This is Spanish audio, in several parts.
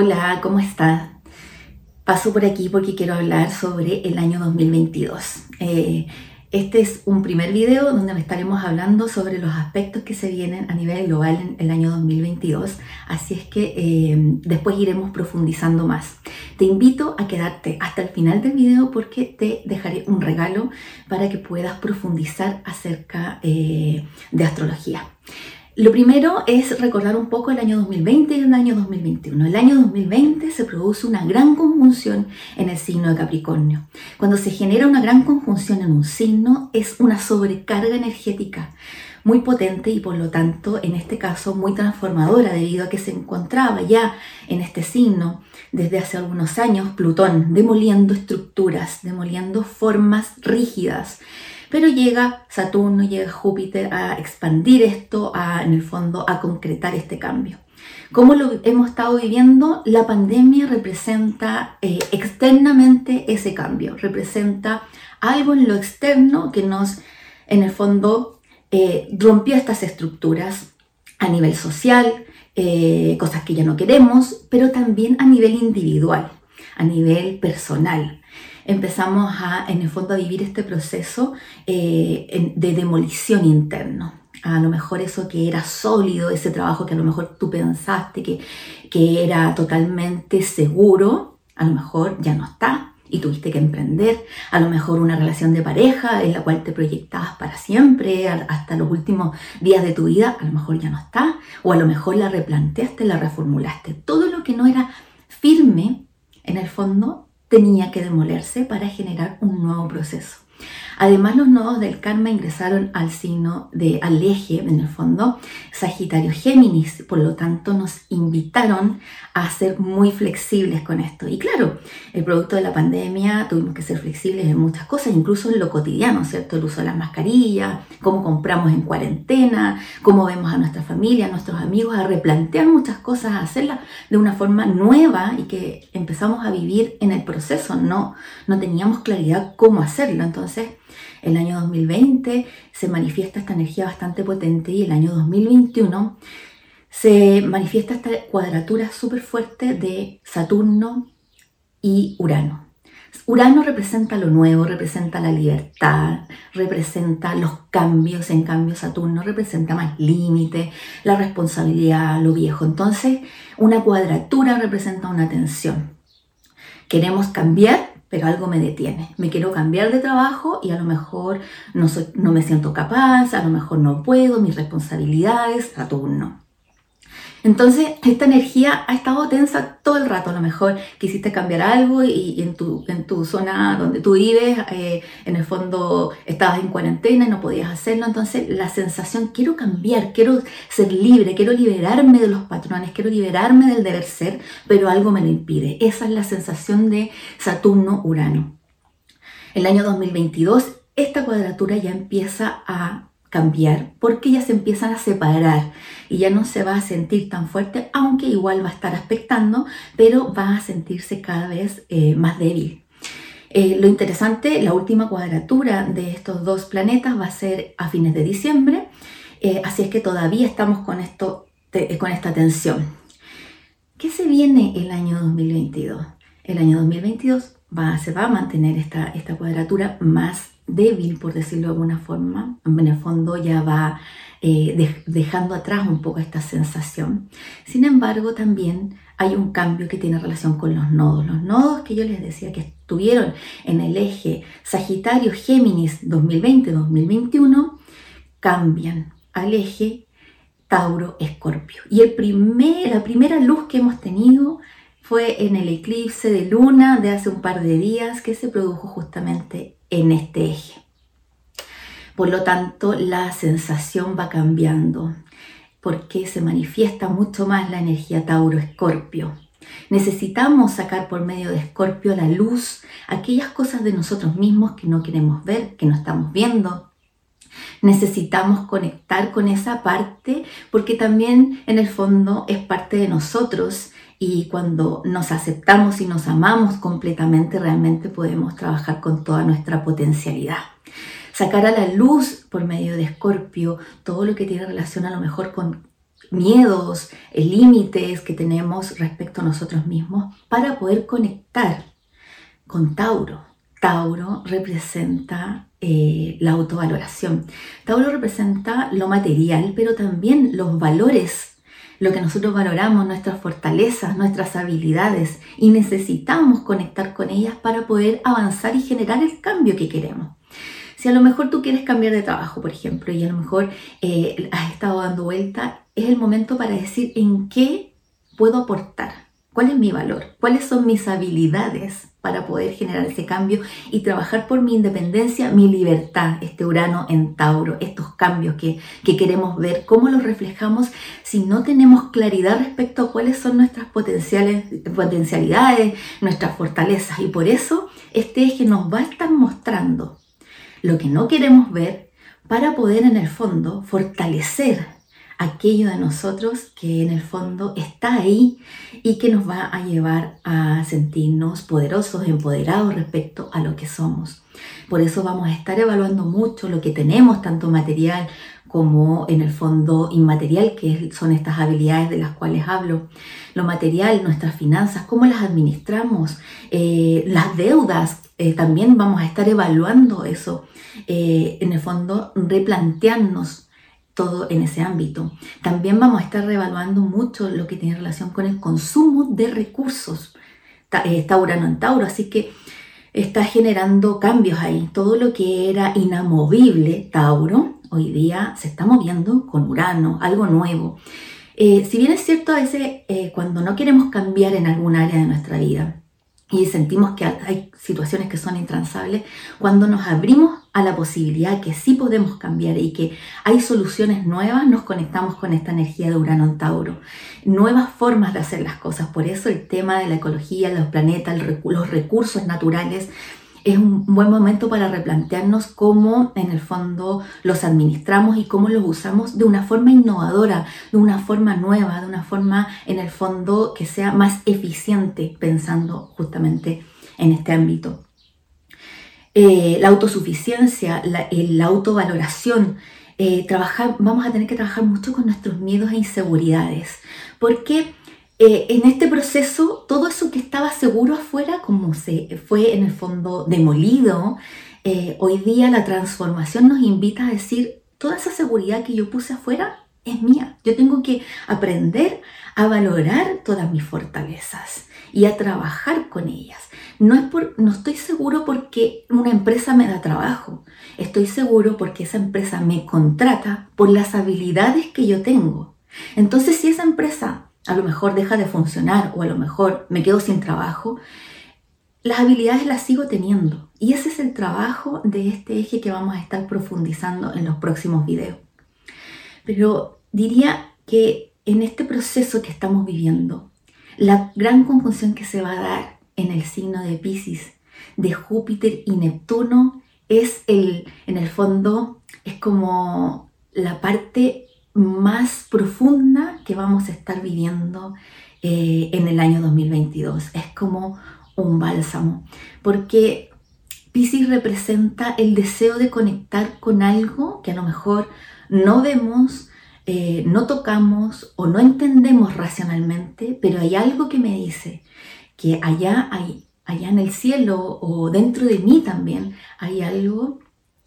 Hola, ¿cómo estás? Paso por aquí porque quiero hablar sobre el año 2022. Eh, este es un primer video donde estaremos hablando sobre los aspectos que se vienen a nivel global en el año 2022, así es que eh, después iremos profundizando más. Te invito a quedarte hasta el final del video porque te dejaré un regalo para que puedas profundizar acerca eh, de astrología. Lo primero es recordar un poco el año 2020 y el año 2021. El año 2020 se produce una gran conjunción en el signo de Capricornio. Cuando se genera una gran conjunción en un signo es una sobrecarga energética muy potente y por lo tanto en este caso muy transformadora debido a que se encontraba ya en este signo desde hace algunos años Plutón demoliendo estructuras, demoliendo formas rígidas pero llega Saturno, llega Júpiter a expandir esto, a, en el fondo a concretar este cambio. ¿Cómo lo hemos estado viviendo? La pandemia representa eh, externamente ese cambio, representa algo en lo externo que nos, en el fondo, eh, rompió estas estructuras a nivel social, eh, cosas que ya no queremos, pero también a nivel individual, a nivel personal empezamos a, en el fondo, a vivir este proceso eh, de demolición interno. A lo mejor eso que era sólido, ese trabajo que a lo mejor tú pensaste que, que era totalmente seguro, a lo mejor ya no está y tuviste que emprender. A lo mejor una relación de pareja en la cual te proyectabas para siempre, hasta los últimos días de tu vida, a lo mejor ya no está. O a lo mejor la replanteaste, la reformulaste. Todo lo que no era firme, en el fondo, tenía que demolerse para generar un nuevo proceso. Además, los nodos del karma ingresaron al signo de al eje, en el fondo, Sagitario Géminis, por lo tanto nos invitaron a ser muy flexibles con esto. Y claro, el producto de la pandemia tuvimos que ser flexibles en muchas cosas, incluso en lo cotidiano, ¿cierto? El uso de las mascarillas, cómo compramos en cuarentena, cómo vemos a nuestra familia, a nuestros amigos, a replantear muchas cosas, a hacerlas de una forma nueva y que empezamos a vivir en el proceso, no, no teníamos claridad cómo hacerlo. Entonces, el año 2020 se manifiesta esta energía bastante potente y el año 2021 se manifiesta esta cuadratura súper fuerte de Saturno y Urano. Urano representa lo nuevo, representa la libertad, representa los cambios, en cambio Saturno representa más límite, la responsabilidad, lo viejo. Entonces, una cuadratura representa una tensión. Queremos cambiar, pero algo me detiene. Me quiero cambiar de trabajo y a lo mejor no, me siento capaz, a lo mejor no puedo, mis responsabilidades, Saturno. Entonces, esta energía ha estado tensa todo el rato. A lo mejor quisiste cambiar algo y, en, tu, en, tu, zona donde tú vives, eh, en el fondo estabas en cuarentena y no podías hacerlo. Entonces, la sensación, quiero cambiar, quiero ser libre, quiero liberarme de los patrones, quiero liberarme del deber ser, pero algo me lo impide. Esa es la sensación de Saturno-Urano. El año 2022, esta cuadratura ya empieza a cambiar porque ya se empiezan a separar y ya no se va a sentir tan fuerte, aunque igual va a estar aspectando, pero va a sentirse cada vez eh, más débil. Eh, lo interesante, la última cuadratura de estos dos planetas va a ser a fines de diciembre, eh, así es que todavía estamos con, esto, con esta tensión. ¿Qué se viene el año 2022? El año 2022 va, se va a mantener esta, esta cuadratura más débil, por decirlo de alguna forma. En el fondo ya va eh, dejando atrás un poco esta sensación. Sin embargo, también hay un cambio que tiene relación con los nodos. Los nodos que yo les decía que estuvieron en el eje Sagitario-Géminis 2020-2021 cambian al eje Tauro-Escorpio. Y el primer, la primera luz que hemos tenido fue en el eclipse de luna de hace un par de días que se produjo justamente en este eje. Por lo tanto, la sensación va cambiando porque se manifiesta mucho más la energía Tauro-Escorpio. Necesitamos sacar por medio de Escorpio la luz aquellas cosas de nosotros mismos que no queremos ver, que no estamos viendo. Necesitamos conectar con esa parte porque también en el fondo es parte de nosotros y cuando nos aceptamos y nos amamos completamente, realmente podemos trabajar con toda nuestra potencialidad. Sacar a la luz por medio de Escorpio todo lo que tiene relación a lo mejor con miedos, límites que tenemos respecto a nosotros mismos para poder conectar con Tauro. Tauro representa eh, la autovaloración. Tauro representa lo material, pero también los valores, lo que nosotros valoramos, nuestras fortalezas, nuestras habilidades, y necesitamos conectar con ellas para poder avanzar y generar el cambio que queremos. Si a lo mejor tú quieres cambiar de trabajo, por ejemplo, y a lo mejor eh, has estado dando vuelta, es el momento para decir en qué puedo aportar, cuál es mi valor, cuáles son mis habilidades para poder generar ese cambio y trabajar por mi independencia, mi libertad, este Urano en Tauro, estos cambios que, que queremos ver, cómo los reflejamos si no tenemos claridad respecto a cuáles son nuestras potenciales, potencialidades, nuestras fortalezas. Y por eso este eje nos va a estar mostrando lo que no queremos ver para poder en el fondo fortalecer aquello de nosotros que en el fondo está ahí y que nos va a llevar a sentirnos poderosos, empoderados respecto a lo que somos. Por eso vamos a estar evaluando mucho lo que tenemos, tanto material como en el fondo inmaterial, que son estas habilidades de las cuales hablo. Lo material, nuestras finanzas, cómo las administramos, eh, las deudas, eh, también vamos a estar evaluando eso, eh, en el fondo replantearnos todo en ese ámbito. También vamos a estar reevaluando mucho lo que tiene relación con el consumo de recursos. Eh, está Urano en Tauro, así que está generando cambios ahí. Todo lo que era inamovible, Tauro, hoy día se está moviendo con Urano, algo nuevo. si bien es cierto a veces cuando no queremos cambiar en algún área de nuestra vida, y sentimos que hay situaciones que son intransables, cuando nos abrimos a la posibilidad que sí podemos cambiar y que hay soluciones nuevas, nos conectamos con esta energía de Urano en Tauro. Nuevas formas de hacer las cosas. Por eso el tema de la ecología, los planetas, los recursos naturales es un buen momento para replantearnos cómo en el fondo los administramos y cómo los usamos de una forma innovadora, de una forma nueva, de una forma en el fondo que sea más eficiente pensando justamente en este ámbito. Eh, la autosuficiencia, la, la autovaloración, eh, trabajar, vamos a tener que trabajar mucho con nuestros miedos e inseguridades, porque eh, en este proceso, todo eso que estaba seguro afuera, como se fue en el fondo demolido, eh, hoy día la transformación nos invita a decir, toda esa seguridad que yo puse afuera es mía. Yo tengo que aprender a valorar todas mis fortalezas y a trabajar con ellas. No, es por, no estoy seguro porque una empresa me da trabajo. Estoy seguro porque esa empresa me contrata por las habilidades que yo tengo. Entonces, si esa empresa a lo mejor deja de funcionar o a lo mejor me quedo sin trabajo, las habilidades las sigo teniendo. Y ese es el trabajo de este eje que vamos a estar profundizando en los próximos videos. Pero diría que en este proceso que estamos viviendo, la gran conjunción que se va a dar en el signo de Pisces de Júpiter y Neptuno es el, en el fondo, es como la parte más profunda que vamos a estar viviendo eh, en el año 2022. Es como un bálsamo, porque Pisces representa el deseo de conectar con algo que a lo mejor no vemos, eh, no tocamos o no entendemos racionalmente, pero hay algo que me dice que allá, hay, allá en el cielo o dentro de mí también hay algo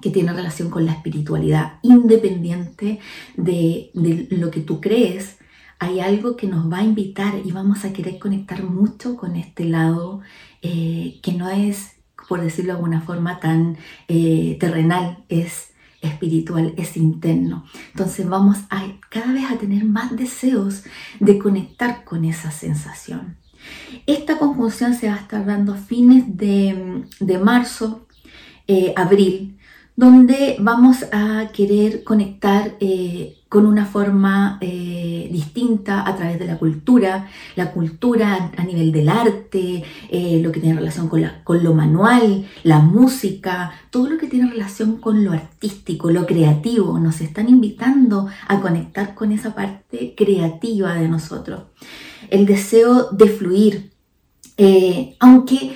que tiene relación con la espiritualidad, independiente de, lo que tú crees, hay algo que nos va a invitar y vamos a querer conectar mucho con este lado eh, que no es, por decirlo de alguna forma, tan eh, terrenal, es espiritual, es interno. Entonces vamos a cada vez a tener más deseos de conectar con esa sensación. Esta conjunción se va a estar dando a fines de, marzo, eh, abril, donde vamos a querer conectar eh, con una forma eh, distinta a través de la cultura, la cultura a nivel del arte, eh, lo que tiene relación con, con lo manual, la música, todo lo que tiene relación con lo artístico, lo creativo. Nos están invitando a conectar con esa parte creativa de nosotros. El deseo de fluir, aunque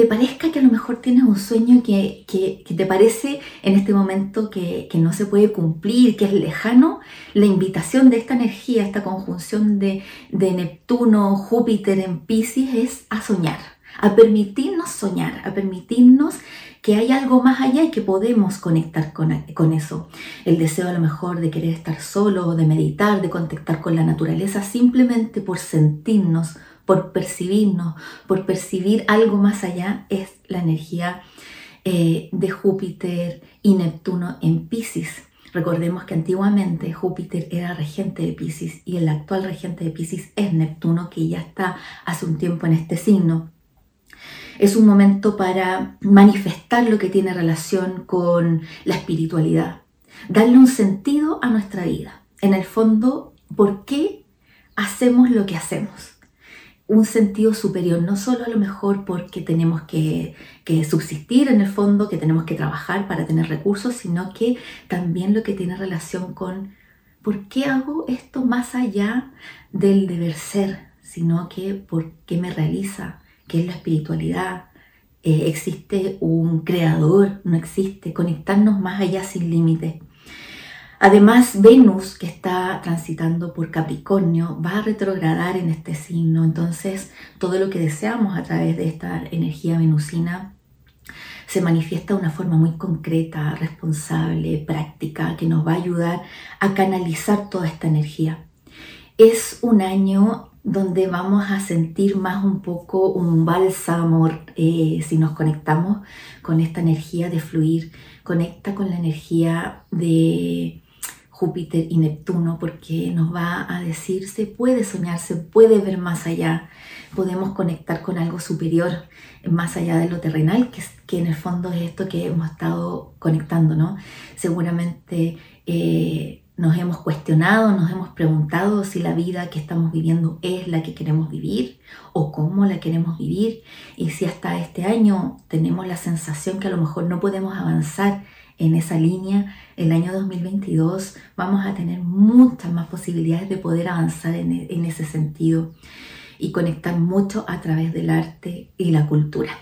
te parezca que a lo mejor tienes un sueño que, te parece en este momento que, no se puede cumplir, que es lejano, la invitación de esta energía, esta conjunción de, de Neptuno, Júpiter en Pisces es a soñar, a permitirnos soñar, a permitirnos que hay algo más allá y que podemos conectar con, con, eso. El deseo a lo mejor de querer estar solo, de meditar, de contactar con la naturaleza, simplemente por sentirnos por percibirnos, por percibir algo más allá, es la energía eh, de Júpiter y Neptuno en Pisces. Recordemos que antiguamente Júpiter era regente de Pisces y el actual regente de Pisces es Neptuno, que ya está hace un tiempo en este signo. Es un momento para manifestar lo que tiene relación con la espiritualidad, darle un sentido a nuestra vida. En el fondo, ¿por qué hacemos lo que hacemos? Un sentido superior, no solo a lo mejor porque tenemos que, subsistir en el fondo, que tenemos que trabajar para tener recursos, sino que también lo que tiene relación con por qué hago esto más allá del deber ser, sino que por qué me realiza, qué es la espiritualidad. Eh, existe un creador, no existe, conectarnos más allá sin límites. Además, Venus, que está transitando por Capricornio, va a retrogradar en este signo. Entonces, todo lo que deseamos a través de esta energía venusina se manifiesta de una forma muy concreta, responsable, práctica, que nos va a ayudar a canalizar toda esta energía. Es un año donde vamos a sentir más un poco un bálsamo eh, si nos conectamos con esta energía de fluir, conecta con la energía de Júpiter y Neptuno porque nos va a decir se puede soñar, se puede ver más allá, podemos conectar con algo superior, más allá de lo terrenal, que, que en el fondo es esto que hemos estado conectando, ¿no? Seguramente eh, nos hemos cuestionado, nos hemos preguntado si la vida que estamos viviendo es la que queremos vivir o cómo la queremos vivir y si hasta este año tenemos la sensación que a lo mejor no podemos avanzar en esa línea, el año 2022 vamos a tener muchas más posibilidades de poder avanzar en, en ese sentido y conectar mucho a través del arte y la cultura.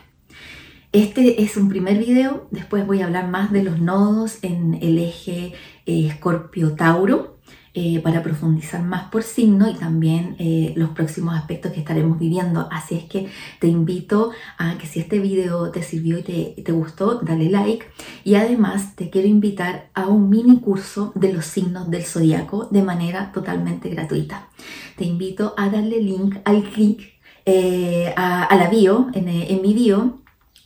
Este es un primer video, después voy a hablar más de los nodos en el eje Escorpio-Tauro eh, para profundizar más por signo y también eh, los próximos aspectos que estaremos viviendo. Así es que te invito a que si este video te sirvió y te, gustó, dale like. Y además te quiero invitar a un mini curso de los signos del zodiaco de manera totalmente gratuita. Te invito a darle link al clic eh, a, la bio, en, en mi bio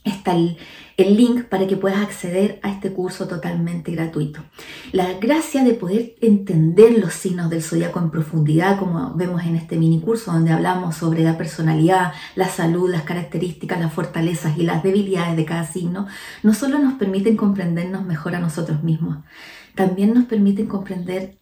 está el el link para que puedas acceder a este curso totalmente gratuito. La gracia de poder entender los signos del zodiaco en profundidad, como vemos en este mini curso donde hablamos sobre la personalidad, la salud, las características, las fortalezas y las debilidades de cada signo, no solo nos permiten comprendernos mejor a nosotros mismos, también nos permiten comprender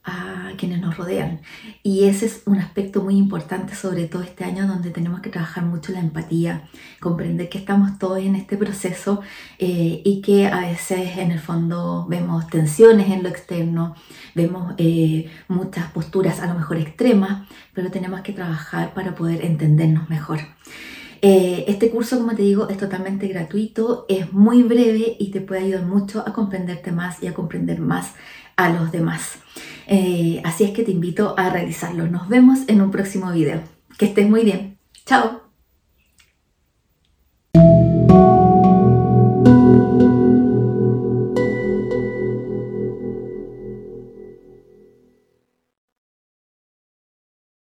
quienes nos rodean. Y ese es un aspecto muy importante, sobre todo este año, donde tenemos que trabajar mucho la empatía, comprender que estamos todos en este proceso eh, y que a veces en el fondo vemos tensiones en lo externo, vemos eh, muchas posturas a lo mejor extremas, pero tenemos que trabajar para poder entendernos mejor. Eh, este curso, como te digo, es totalmente gratuito, es muy breve y te puede ayudar mucho a comprenderte más y a comprender más a los demás. Eh, así es que te invito a realizarlo. Nos vemos en un próximo video. Que estés muy bien. Chao.